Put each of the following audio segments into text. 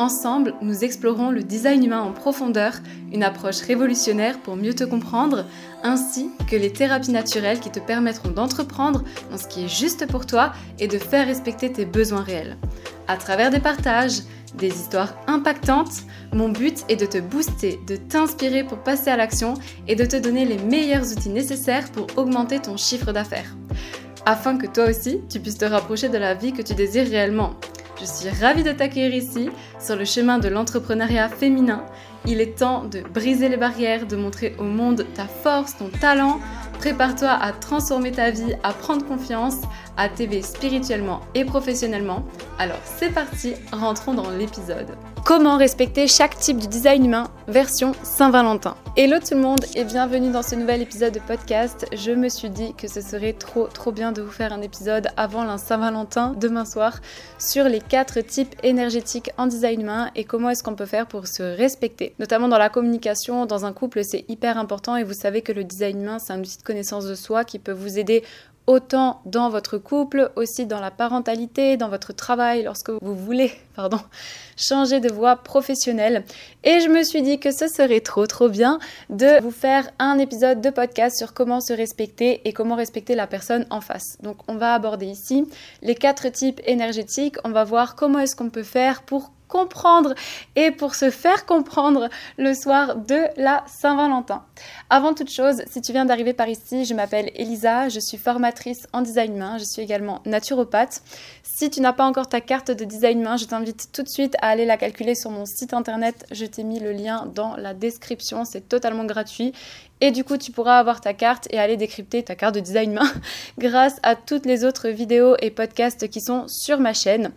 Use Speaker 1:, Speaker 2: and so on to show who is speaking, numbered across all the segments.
Speaker 1: Ensemble, nous explorons le design humain en profondeur, une approche révolutionnaire pour mieux te comprendre, ainsi que les thérapies naturelles qui te permettront d'entreprendre dans ce qui est juste pour toi et de faire respecter tes besoins réels. À travers des partages, des histoires impactantes, mon but est de te booster, de t'inspirer pour passer à l'action et de te donner les meilleurs outils nécessaires pour augmenter ton chiffre d'affaires. Afin que toi aussi, tu puisses te rapprocher de la vie que tu désires réellement. Je suis ravie de t'accueillir ici sur le chemin de l'entrepreneuriat féminin. Il est temps de briser les barrières, de montrer au monde ta force, ton talent. Prépare-toi à transformer ta vie, à prendre confiance, à t'élever spirituellement et professionnellement. Alors c'est parti, rentrons dans l'épisode. Comment respecter chaque type du design humain version Saint-Valentin? Hello tout le monde et bienvenue dans ce nouvel épisode de podcast. Je me suis dit que ce serait trop trop bien de vous faire un épisode avant la Saint-Valentin demain soir sur les quatre types énergétiques en design humain et comment est-ce qu'on peut faire pour se respecter. Notamment dans la communication, dans un couple, c'est hyper important et vous savez que le design humain, c'est un outil de connaissance de soi qui peut vous aider autant dans votre couple, aussi dans la parentalité, dans votre travail, lorsque vous voulez, pardon, changer de voie professionnelle. Et je me suis dit que ce serait trop trop bien de vous faire un épisode de podcast sur comment se respecter et comment respecter la personne en face. Donc on va aborder ici les quatre types énergétiques, on va voir comment est-ce qu'on peut faire pour comprendre et pour se faire comprendre le soir de la Saint-Valentin. Avant toute chose, si tu viens d'arriver par ici, je m'appelle Elisa, je suis formatrice en design main, je suis également naturopathe. Si tu n'as pas encore ta carte de design main, je t'invite tout de suite à aller la calculer sur mon site internet. Je t'ai mis le lien dans la description, c'est totalement gratuit. Et du coup, tu pourras avoir ta carte et aller décrypter ta carte de design main grâce à toutes les autres vidéos et podcasts qui sont sur ma chaîne.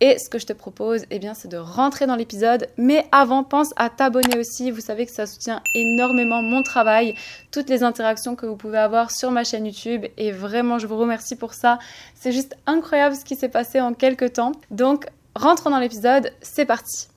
Speaker 1: Et ce que je te propose, eh bien, c'est de rentrer dans l'épisode. Mais avant, pense à t'abonner aussi. Vous savez que ça soutient énormément mon travail, toutes les interactions que vous pouvez avoir sur ma chaîne YouTube. Et vraiment, je vous remercie pour ça. C'est juste incroyable ce qui s'est passé en quelques temps. Donc, rentrons dans l'épisode. C'est parti.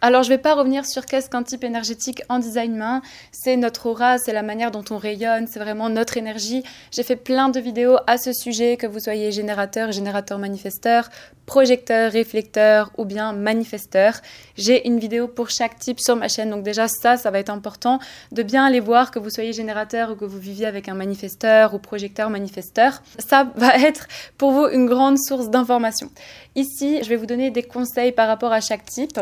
Speaker 1: Alors je ne vais pas revenir sur qu'est-ce qu'un type énergétique en design main. C'est notre aura, c'est la manière dont on rayonne, c'est vraiment notre énergie. J'ai fait plein de vidéos à ce sujet, que vous soyez générateur, générateur manifesteur, projecteur, réflecteur ou bien manifesteur. J'ai une vidéo pour chaque type sur ma chaîne. Donc déjà ça, ça va être important de bien aller voir que vous soyez générateur ou que vous viviez avec un manifesteur ou projecteur manifesteur. Ça va être pour vous une grande source d'information. Ici, je vais vous donner des conseils par rapport à chaque type.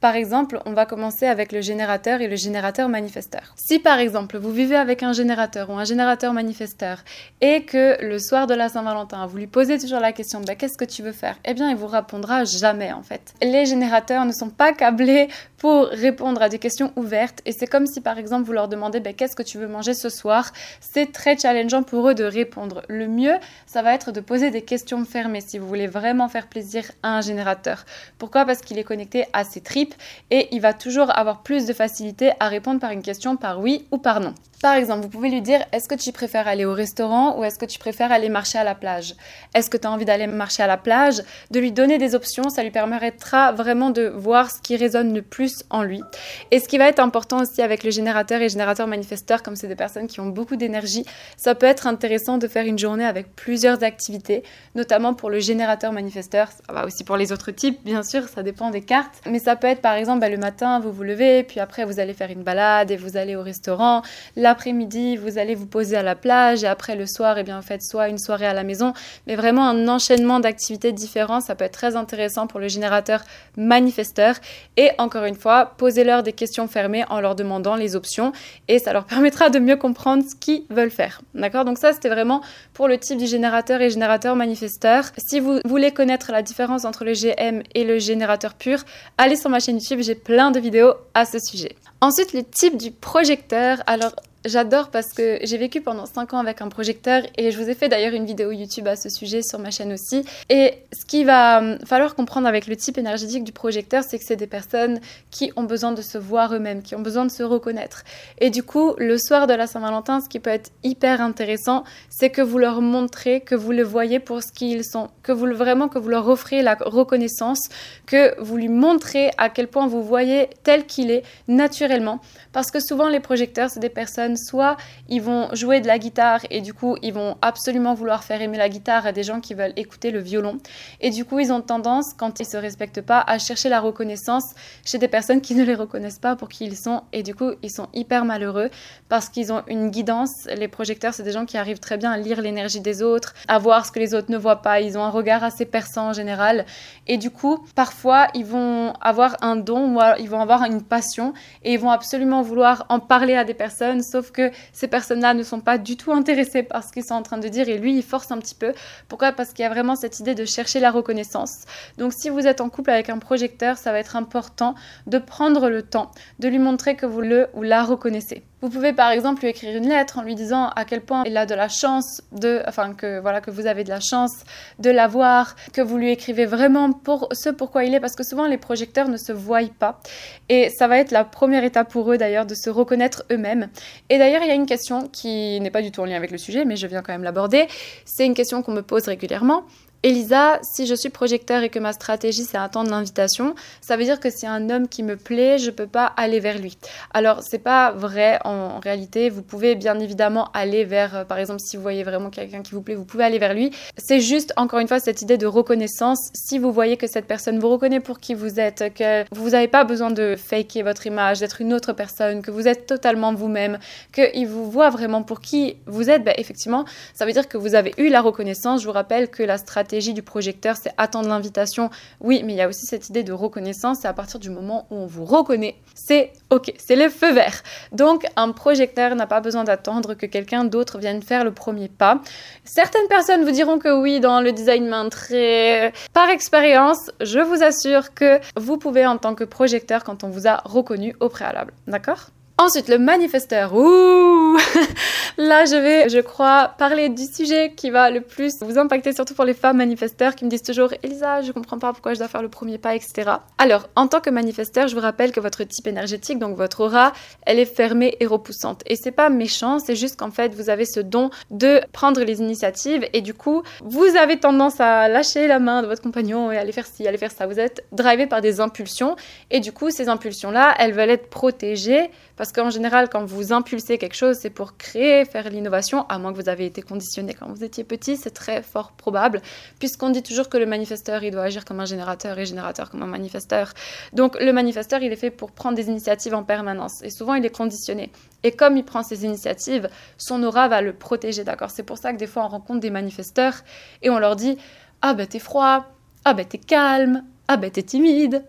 Speaker 1: Par exemple, on va commencer avec le générateur et le générateur manifesteur. Si par exemple vous vivez avec un générateur ou un générateur manifesteur et que le soir de la Saint-Valentin, vous lui posez toujours la question bah, qu'est-ce que tu veux faire? Eh bien, il vous répondra jamais en fait. Les générateurs ne sont pas câblés pour répondre à des questions ouvertes et c'est comme si par exemple vous leur demandez bah, qu'est-ce que tu veux manger ce soir? C'est très challengeant pour eux de répondre. Le mieux, ça va être de poser des questions fermées si vous voulez vraiment faire plaisir à un générateur. Pourquoi? Parce qu'il est connecté à ses tripes et il va toujours avoir plus de facilité à répondre par une question par oui ou par non. Par exemple, vous pouvez lui dire est-ce que tu préfères aller au restaurant ou est-ce que tu préfères aller marcher à la plage? Est-ce que tu as envie d'aller marcher à la plage? De lui donner des options, ça lui permettra vraiment de voir ce qui résonne le plus en lui. Et ce qui va être important aussi avec le générateur et générateur manifesteur, comme c'est des personnes qui ont beaucoup d'énergie, ça peut être intéressant de faire une journée avec plusieurs activités, notamment pour le générateur manifesteur, ça va aussi pour les autres types, bien sûr, ça dépend des cartes, mais ça peut être par exemple bah, le matin, vous vous levez, puis après vous allez faire une balade et vous allez au restaurant l'après-midi, vous allez vous poser à la plage et après le soir, et eh bien, faites soit une soirée à la maison, mais vraiment un enchaînement d'activités différents. Ça peut être très intéressant pour le générateur manifesteur. Et encore une fois, posez-leur des questions fermées en leur demandant les options et ça leur permettra de mieux comprendre ce qu'ils veulent faire. D'accord? Donc ça, c'était vraiment pour le type du générateur et générateur manifesteur. Si vous voulez connaître la différence entre le GM et le générateur pur, allez sur ma chaîne YouTube, j'ai plein de vidéos à ce sujet. Ensuite, le type du projecteur. Alors, j'adore parce que j'ai vécu pendant 5 ans avec un projecteur et je vous ai fait d'ailleurs une vidéo YouTube à ce sujet sur ma chaîne aussi. Et ce qu'il va hum, falloir comprendre avec le type énergétique du projecteur, c'est que c'est des personnes qui ont besoin de se voir eux-mêmes, qui ont besoin de se reconnaître. Et du coup, le soir de la Saint-Valentin, ce qui peut être hyper intéressant, c'est que vous leur montrez que vous le voyez pour ce qu'ils sont, que vous vraiment que vous leur offrez la reconnaissance, que vous lui montrez à quel point vous voyez tel qu'il est naturellement. Parce que souvent les projecteurs, c'est des personnes, soit ils vont jouer de la guitare et du coup ils vont absolument vouloir faire aimer la guitare à des gens qui veulent écouter le violon. Et du coup ils ont tendance, quand ils se respectent pas, à chercher la reconnaissance chez des personnes qui ne les reconnaissent pas pour qui ils sont. Et du coup ils sont hyper malheureux parce qu'ils ont une guidance. Les projecteurs, c'est des gens qui arrivent très bien à lire l'énergie des autres, à voir ce que les autres ne voient pas. Ils ont un regard assez perçant en général. Et du coup, parfois, ils vont avoir un don ou ils vont avoir une passion et ils vont absolument vouloir en parler à des personnes, sauf que ces personnes-là ne sont pas du tout intéressées par ce qu'ils sont en train de dire et lui, il force un petit peu. Pourquoi? Parce qu'il y a vraiment cette idée de chercher la reconnaissance. Donc si vous êtes en couple avec un projecteur, ça va être important de prendre le temps de lui montrer que vous le ou la reconnaissez. Vous pouvez par exemple lui écrire une lettre en lui disant à quel point il a de la chance de, enfin que voilà que vous avez de la chance de l'avoir, que vous lui écrivez vraiment pour ce pourquoi il est, parce que souvent les projecteurs ne se voient pas et ça va être la première étape pour eux d'ailleurs de se reconnaître eux-mêmes. Et d'ailleurs il y a une question qui n'est pas du tout en lien avec le sujet, mais je viens quand même l'aborder. C'est une question qu'on me pose régulièrement. Elisa, si je suis projecteur et que ma stratégie c'est attendre l'invitation, ça veut dire que si un homme qui me plaît, je peux pas aller vers lui. Alors c'est pas vrai en, réalité. Vous pouvez bien évidemment aller vers, euh, par exemple, si vous voyez vraiment quelqu'un qui vous plaît, vous pouvez aller vers lui. C'est juste encore une fois cette idée de reconnaissance. Si vous voyez que cette personne vous reconnaît pour qui vous êtes, que vous n'avez pas besoin de faker votre image, d'être une autre personne, que vous êtes totalement vous-même, qu'il vous voit vraiment pour qui vous êtes, ben, effectivement, ça veut dire que vous avez eu la reconnaissance. Je vous rappelle que la stratégie du projecteur, c'est attendre l'invitation. Oui, mais il y a aussi cette idée de reconnaissance. C'est à partir du moment où on vous reconnaît, c'est OK, c'est le feu vert. Donc, un projecteur n'a pas besoin d'attendre que quelqu'un d'autre vienne faire le premier pas. Certaines personnes vous diront que oui, dans le design très Par expérience, je vous assure que vous pouvez, en tant que projecteur, quand on vous a reconnu au préalable. D'accord? Ensuite, le manifesteur. Ouh Là, je vais, je crois, parler du sujet qui va le plus vous impacter, surtout pour les femmes manifesteurs qui me disent toujours Elisa, je comprends pas pourquoi je dois faire le premier pas, etc. Alors, en tant que manifesteur, je vous rappelle que votre type énergétique, donc votre aura, elle est fermée et repoussante. Et c'est pas méchant, c'est juste qu'en fait, vous avez ce don de prendre les initiatives et du coup, vous avez tendance à lâcher la main de votre compagnon et aller faire ci, aller faire ça. Vous êtes drivé par des impulsions et du coup, ces impulsions-là, elles veulent être protégées qu'en général, quand vous impulsez quelque chose, c'est pour créer, faire l'innovation, à moins que vous avez été conditionné. Quand vous étiez petit, c'est très fort probable, puisqu'on dit toujours que le manifesteur, il doit agir comme un générateur et générateur comme un manifesteur. Donc le manifesteur, il est fait pour prendre des initiatives en permanence, et souvent il est conditionné. Et comme il prend ces initiatives, son aura va le protéger, d'accord? C'est pour ça que des fois on rencontre des manifesteurs et on leur dit Ah ben t'es froid, ah ben t'es calme, ah ben t'es timide,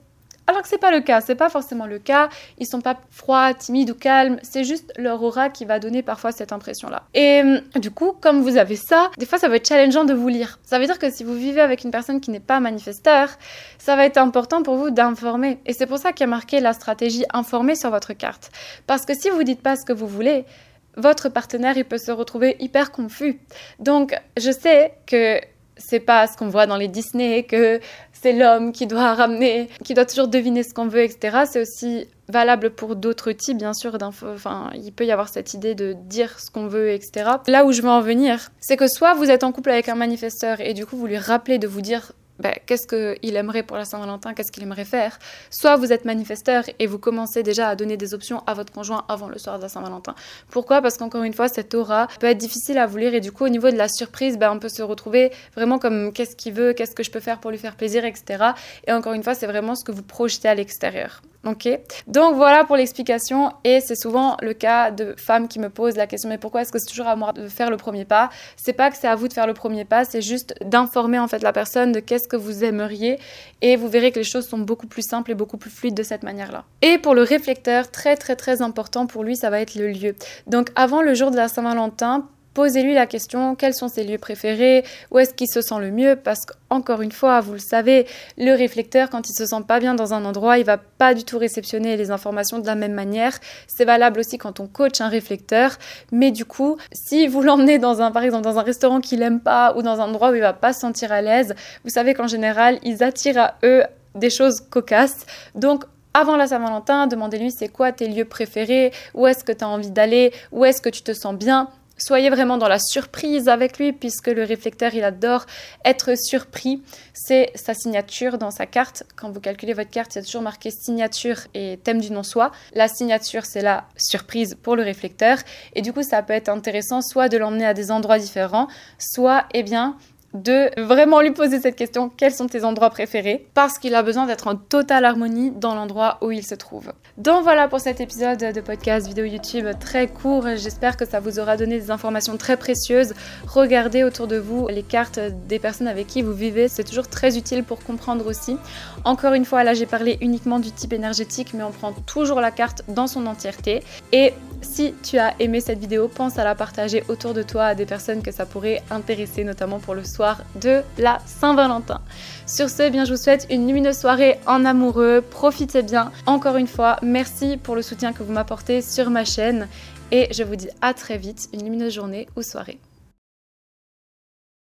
Speaker 1: alors que c'est pas le cas, c'est pas forcément le cas. Ils sont pas froids, timides ou calmes, c'est juste leur aura qui va donner parfois cette impression-là. Et hum, du coup, comme vous avez ça, des fois ça va être challengeant de vous lire. Ça veut dire que si vous vivez avec une personne qui n'est pas manifesteur, ça va être important pour vous d'informer. Et c'est pour ça qu'il y a marqué la stratégie informée sur votre carte. Parce que si vous dites pas ce que vous voulez, votre partenaire il peut se retrouver hyper confus. Donc, je sais que c'est pas ce qu'on voit dans les Disney, que c'est l'homme qui doit ramener, qui doit toujours deviner ce qu'on veut, etc. C'est aussi valable pour d'autres types, bien sûr. Enfin, il peut y avoir cette idée de dire ce qu'on veut, etc. Là où je veux en venir, c'est que soit vous êtes en couple avec un manifesteur et du coup vous lui rappelez de vous dire ben, qu'est-ce qu'il aimerait pour la Saint-Valentin, qu'est-ce qu'il aimerait faire? Soit vous êtes manifesteur et vous commencez déjà à donner des options à votre conjoint avant le soir de la Saint-Valentin. Pourquoi? Parce qu'encore une fois, cette aura peut être difficile à vous lire et du coup, au niveau de la surprise, ben, on peut se retrouver vraiment comme qu'est-ce qu'il veut, qu'est-ce que je peux faire pour lui faire plaisir, etc. Et encore une fois, c'est vraiment ce que vous projetez à l'extérieur. Donc voilà pour l'explication et c'est souvent le cas de femmes qui me posent la question mais pourquoi est-ce que c'est toujours à moi de faire le premier pas? C'est pas que c'est à vous de faire le premier pas, c'est juste d'informer en fait la personne de qu'est-ce que vous aimeriez et vous verrez que les choses sont beaucoup plus simples et beaucoup plus fluides de cette manière-là. Et pour le réflecteur, très très très important pour lui, ça va être le lieu. Donc avant le jour de la Saint-Valentin, posez-lui la question quels sont ses lieux préférés, où est-ce qu'il se sent le mieux, parce qu'encore une fois, vous le savez, le réflecteur, quand il se sent pas bien dans un endroit, il va pas du tout réceptionner les informations de la même manière. C'est valable aussi quand on coach un réflecteur, mais du coup, si vous l'emmenez dans un, par exemple, dans un restaurant qu'il aime pas ou dans un endroit où il va pas se sentir à l'aise, vous savez qu'en général, ils attirent à eux des choses cocasses. Donc, avant la Saint-Valentin, demandez-lui c'est quoi tes lieux préférés, où est-ce que tu as envie d'aller, où est-ce que tu te sens bien? Soyez vraiment dans la surprise avec lui puisque le réflecteur, il adore être surpris. C'est sa signature dans sa carte. Quand vous calculez votre carte, il y a toujours marqué signature et thème du non-soi. La signature, c'est la surprise pour le réflecteur. Et du coup, ça peut être intéressant soit de l'emmener à des endroits différents, soit, eh bien, de vraiment lui poser cette question quels sont tes endroits préférés? Parce qu'il a besoin d'être en totale harmonie dans l'endroit où il se trouve. Donc voilà pour cet épisode de podcast vidéo YouTube très court. J'espère que ça vous aura donné des informations très précieuses. Regardez autour de vous les cartes des personnes avec qui vous vivez, c'est toujours très utile pour comprendre aussi. Encore une fois, là j'ai parlé uniquement du type énergétique, mais on prend toujours la carte dans son entièreté. Et si tu as aimé cette vidéo, pense à la partager autour de toi à des personnes que ça pourrait intéresser, notamment pour le soir de la Saint-Valentin. Sur ce, bien, je vous souhaite une lumineuse soirée en amoureux. Profitez bien. Encore une fois, merci pour le soutien que vous m'apportez sur ma chaîne. Et je vous dis à très vite, une lumineuse journée ou soirée.